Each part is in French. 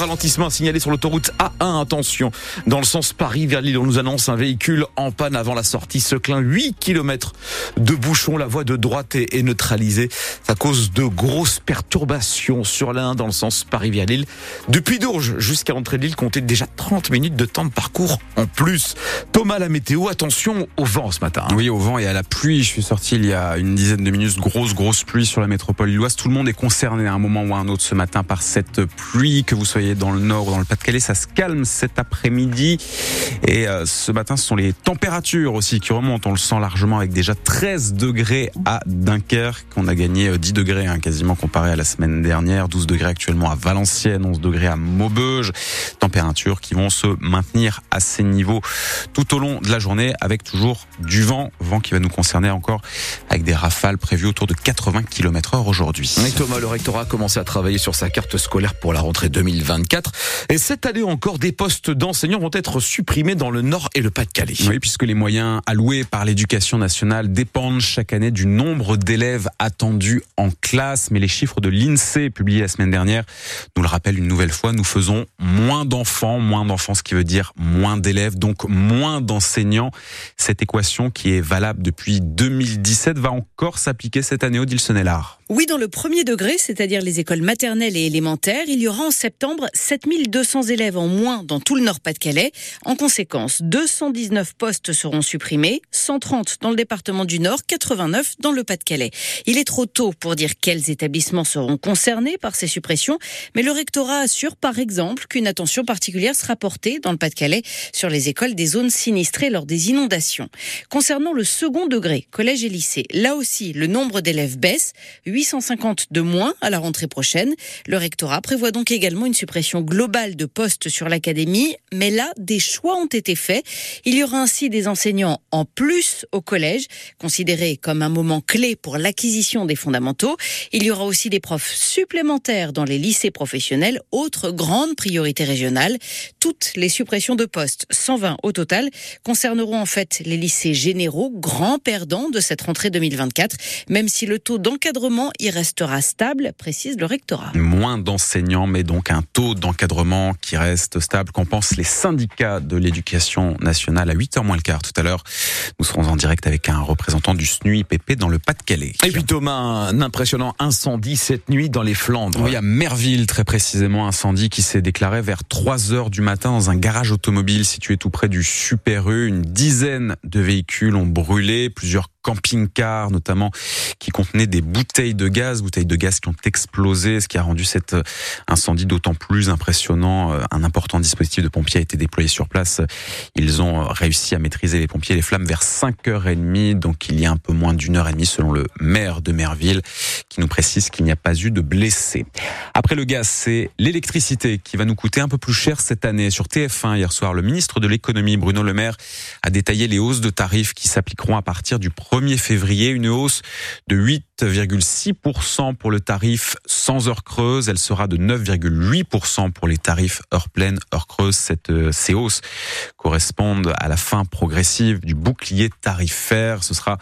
Ralentissements signalés sur l'autoroute A1. Attention, dans le sens Paris vers Lille, on nous annonce un véhicule en panne avant la sortie Seclin. 8 km de bouchons. La voie de droite est, neutralisée. Ça cause de grosses perturbations sur la 1 dans le sens Paris vers Lille. Depuis Dourges jusqu'à l'entrée de Lille, comptez déjà 30 minutes de temps de parcours en plus. Thomas, la météo, attention au vent ce matin. Oui, au vent et à la pluie. Je suis sorti il y a une dizaine de minutes. Grosse, grosse pluie sur la métropole lilloise. Tout le monde est concerné à un moment ou à un autre ce matin par cette pluie que vous soyez dans le nord ou dans le Pas-de-Calais, ça se calme cet après-midi. Et euh, ce matin, ce sont les températures aussi qui remontent. On le sent largement avec déjà 13 degrés à Dunkerque. On a gagné 10 euh, degrés hein, quasiment comparé à la semaine dernière. 12 degrés actuellement à Valenciennes, 11 degrés à Maubeuge. Températures qui vont se maintenir à ces niveaux tout au long de la journée avec toujours du vent. Vent qui va nous concerner encore avec des rafales prévues autour de 80 km heure aujourd'hui. Thomas, le rectorat a commencé à travailler sur sa carte scolaire pour la rentrée 2020. 2024. Et cette année encore, des postes d'enseignants vont être supprimés dans le Nord et le Pas-de-Calais. Oui, puisque les moyens alloués par l'éducation nationale dépendent chaque année du nombre d'élèves attendus en classe. Mais les chiffres de l'INSEE publiés la semaine dernière nous le rappellent une nouvelle fois. Nous faisons moins d'enfants, moins d'enfants, ce qui veut dire moins d'élèves, donc moins d'enseignants. Cette équation qui est valable depuis 2017 va encore s'appliquer cette année au Dilsonellard. Oui, dans le premier degré, c'est-à-dire les écoles maternelles et élémentaires, il y aura en septembre 7200 élèves en moins dans tout le Nord-Pas-de-Calais. En conséquence, 219 postes seront supprimés, 130 dans le département du Nord, 89 dans le Pas-de-Calais. Il est trop tôt pour dire quels établissements seront concernés par ces suppressions, mais le rectorat assure par exemple qu'une attention particulière sera portée dans le Pas-de-Calais sur les écoles des zones sinistrées lors des inondations. Concernant le second degré, collège et lycée, là aussi, le nombre d'élèves baisse. 850 de moins à la rentrée prochaine. Le rectorat prévoit donc également une suppression globale de postes sur l'académie, mais là, des choix ont été faits. Il y aura ainsi des enseignants en plus au collège, considérés comme un moment clé pour l'acquisition des fondamentaux. Il y aura aussi des profs supplémentaires dans les lycées professionnels, autre grande priorité régionale. Toutes les suppressions de postes, 120 au total, concerneront en fait les lycées généraux, grands perdants de cette rentrée 2024, même si le taux d'encadrement il restera stable, précise le rectorat. Moins d'enseignants, mais donc un taux d'encadrement qui reste stable. Qu'en pensent les syndicats de l'éducation nationale à 8h moins le quart tout à l'heure Nous serons en direct avec un représentant du SNUIPP dans le Pas-de-Calais. Et puis Thomas, un impressionnant incendie cette nuit dans les Flandres. Oui, à Merville, très précisément, incendie qui s'est déclaré vers 3 heures du matin dans un garage automobile situé tout près du Super U. Une dizaine de véhicules ont brûlé, plusieurs camping-car notamment qui contenait des bouteilles de gaz, bouteilles de gaz qui ont explosé, ce qui a rendu cet euh, incendie d'autant plus impressionnant. Euh, un important dispositif de pompiers a été déployé sur place. Ils ont euh, réussi à maîtriser les pompiers les flammes vers 5h30, donc il y a un peu moins d'une heure et demie selon le maire de Merville qui nous précise qu'il n'y a pas eu de blessés. Après le gaz, c'est l'électricité qui va nous coûter un peu plus cher cette année. Sur TF1 hier soir, le ministre de l'économie Bruno Le Maire a détaillé les hausses de tarifs qui s'appliqueront à partir du 1er février, une hausse de 8,6% pour le tarif sans heure creuse. Elle sera de 9,8% pour les tarifs heure pleine, heure creuse. Euh, ces hausses correspondent à la fin progressive du bouclier tarifaire. Ce sera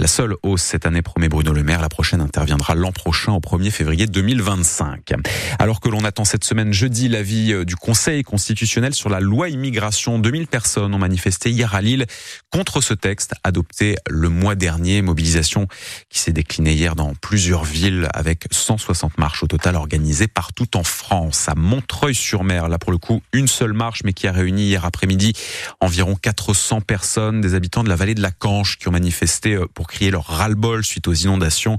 la seule hausse cette année, promet Bruno Le Maire. La prochaine interviendra l'an prochain, au 1er février 2025. Alors que l'on attend cette semaine jeudi l'avis euh, du Conseil constitutionnel sur la loi immigration, 2000 personnes ont manifesté hier à Lille contre ce texte adopté le mois dernier. Mobilisation qui s'est déclinée hier dans plusieurs villes avec 160 marches au total organisées partout en France. À Montreuil-sur-Mer, là pour le coup, une seule marche, mais qui a réuni hier après-midi environ 400 personnes, des habitants de la vallée de la Canche qui ont manifesté euh, pour crier leur ras-le-bol suite aux inondations.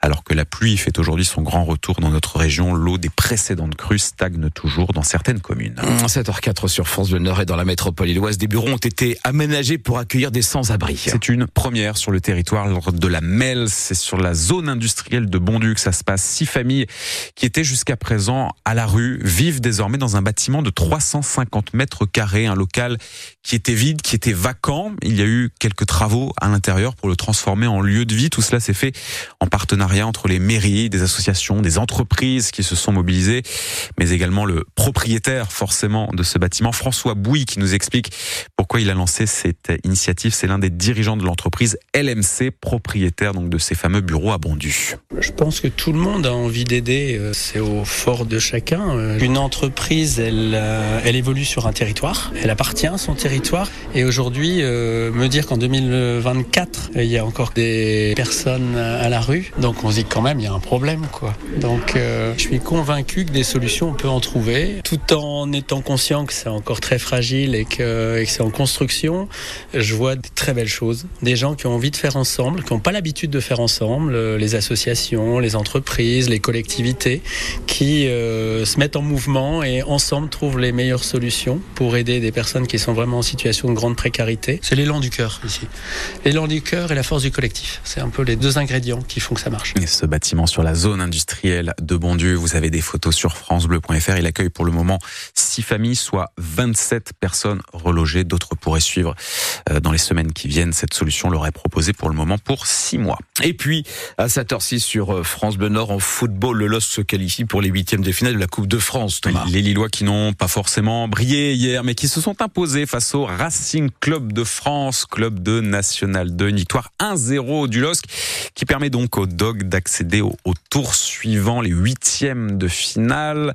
Alors que la pluie fait aujourd'hui son grand retour dans notre région, l'eau des précédentes crues stagne toujours dans certaines communes. 7h04 sur France Bleu Nord et dans la métropole illoise, des bureaux ont été aménagés pour accueillir des sans-abri. C'est une première sur le territoire de la MELS, C'est sur la zone industrielle de Bondu que ça se passe. Six familles qui étaient jusqu'à présent à la rue vivent désormais dans un bâtiment de 350 mètres carrés, un local qui était vide, qui était vacant. Il y a eu quelques travaux à l'intérieur pour le transformer en lieu de vie. Tout cela s'est fait en partenariat entre les mairies, des associations, des entreprises qui se sont mobilisées, mais également le propriétaire forcément de ce bâtiment, François Bouy, qui nous explique pourquoi il a lancé cette initiative. C'est l'un des dirigeants de l'entreprise LMC, propriétaire donc de ces fameux bureaux à Bondu. Je pense que tout le monde a envie d'aider. Euh, c'est au fort de chacun. Euh, une entreprise, elle, euh, elle évolue sur un territoire. Elle appartient à son territoire. Et aujourd'hui, me dire qu'en 2024, il y a encore des personnes à la rue, donc on se dit quand même, il y a un problème, quoi. Donc, je suis convaincu que des solutions, on peut en trouver, tout en étant conscient que c'est encore très fragile et que, que c'est en construction. Je vois des très belles choses. Des gens qui ont envie de faire ensemble, qui n'ont pas l'habitude de faire ensemble, les associations, les entreprises, les collectivités, qui euh, se mettent en mouvement et ensemble trouvent les meilleures solutions pour aider des personnes qui sont vraiment en situation de grande précarité. C'est l'élan du cœur ici. L'élan du cœur et la force du collectif. C'est un peu les deux ingrédients qui font que ça marche. Et ce bâtiment sur la zone industrielle de Bondieu, vous avez des photos sur francebleu.fr. Il accueille pour le moment six familles, soit 27 personnes relogées. D'autres pourraient suivre euh, dans les semaines qui viennent. Cette solution leur est proposée pour le moment pour six mois. Et puis, à cette heure-ci sur euh, France Bleu Nord, en football, le LOS se qualifie pour les huitièmes de finale de la Coupe de France, Thomas. Les Lillois qui n'ont pas forcément brillé hier, mais qui se sont imposés face au Racing Club de France, club de National 2. Une victoire 1-0 du LOSC qui permet donc aux Dogs d'accéder au, au, tour suivant, les huitièmes de finale.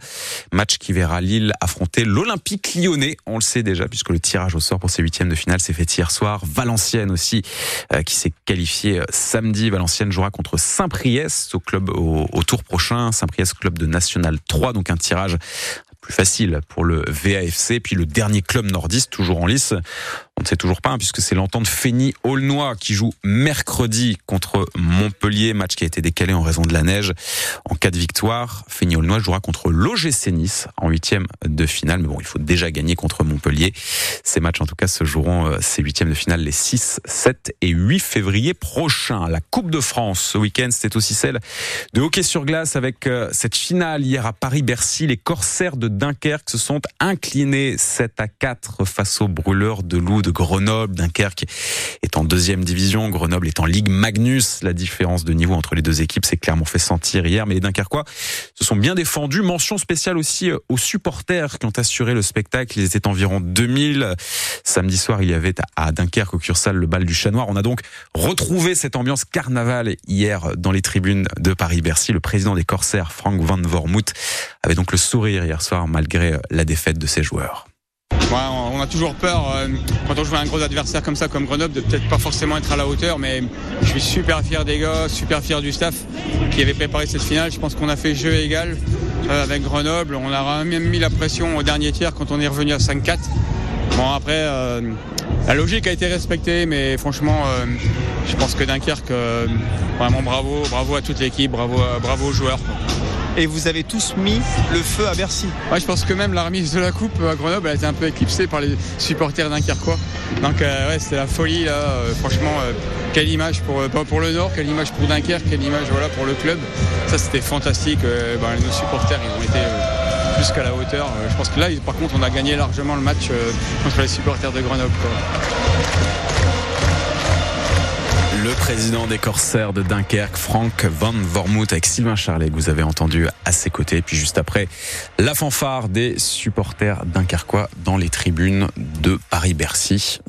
Match qui verra Lille affronter l'Olympique lyonnais. On le sait déjà puisque le tirage au sort pour ces huitièmes de finale s'est fait hier soir. Valenciennes aussi euh, qui s'est qualifié euh, samedi. Valenciennes jouera contre Saint-Priest au club au, au tour prochain. Saint-Priest club de National 3, donc un tirage plus facile pour le VAFC. Puis le dernier club nordiste, toujours en lice, on ne sait toujours pas, hein, puisque c'est l'entente Fény-Aulnois qui joue mercredi contre Montpellier, match qui a été décalé en raison de la neige. En cas de victoire, Fény-Aulnois jouera contre l'OGC Nice en huitième de finale. Mais bon, il faut déjà gagner contre Montpellier. Ces matchs, en tout cas, se joueront euh, ces huitièmes de finale les 6, 7 et 8 février prochains. La Coupe de France, ce week-end, c'était aussi celle de hockey sur glace avec euh, cette finale hier à Paris-Bercy. Les Corsaires de Dunkerque se sont inclinés 7 à 4 face aux brûleurs de loup de Grenoble. Dunkerque est en deuxième division. Grenoble est en Ligue Magnus. La différence de niveau entre les deux équipes s'est clairement fait sentir hier. Mais les Dunkerquois se sont bien défendus. Mention spéciale aussi euh, aux supporters qui ont assuré le spectacle. Ils étaient environ 2000. Samedi soir, il y avait à Dunkerque, au Cursal, le bal du chat noir. On a donc retrouvé cette ambiance carnaval hier dans les tribunes de Paris-Bercy. Le président des Corsaires, Frank Van Vormouth, avait donc le sourire hier soir malgré la défaite de ses joueurs. On a toujours peur euh, quand on joue un gros adversaire comme ça, comme Grenoble, de peut-être pas forcément être à la hauteur, mais je suis super fier des gars, super fier du staff qui avait préparé cette finale. Je pense qu'on a fait jeu égal euh, avec Grenoble. On a même mis la pression au dernier tiers quand on est revenu à 5-4. Bon après, euh, la logique a été respectée, mais franchement, je pense que Dunkerque, vraiment bravo, bravo à toute l'équipe, bravo, bravo aux joueurs. Et vous avez tous mis le feu à Bercy. Ouais, je pense que même la remise de la coupe à Grenoble a été un peu éclipsée par les supporters dunkerquois. Donc euh, ouais, c'était la folie là. Euh, franchement, euh, quelle image pour pour le Nord, quelle image pour Dunkerque, quelle image voilà pour le club. Ça c'était fantastique. Ben, nos supporters ils ont été plus qu'à la hauteur. Je pense que là, par contre, on a gagné largement le match contre les supporters de Grenoble. Le président des Corsaires de Dunkerque, Frank Van Vormouth, avec Sylvain Charlet, que vous avez entendu à ses côtés. Puis juste après, la fanfare des supporters dunkerquois dans les tribunes de Paris-Bercy.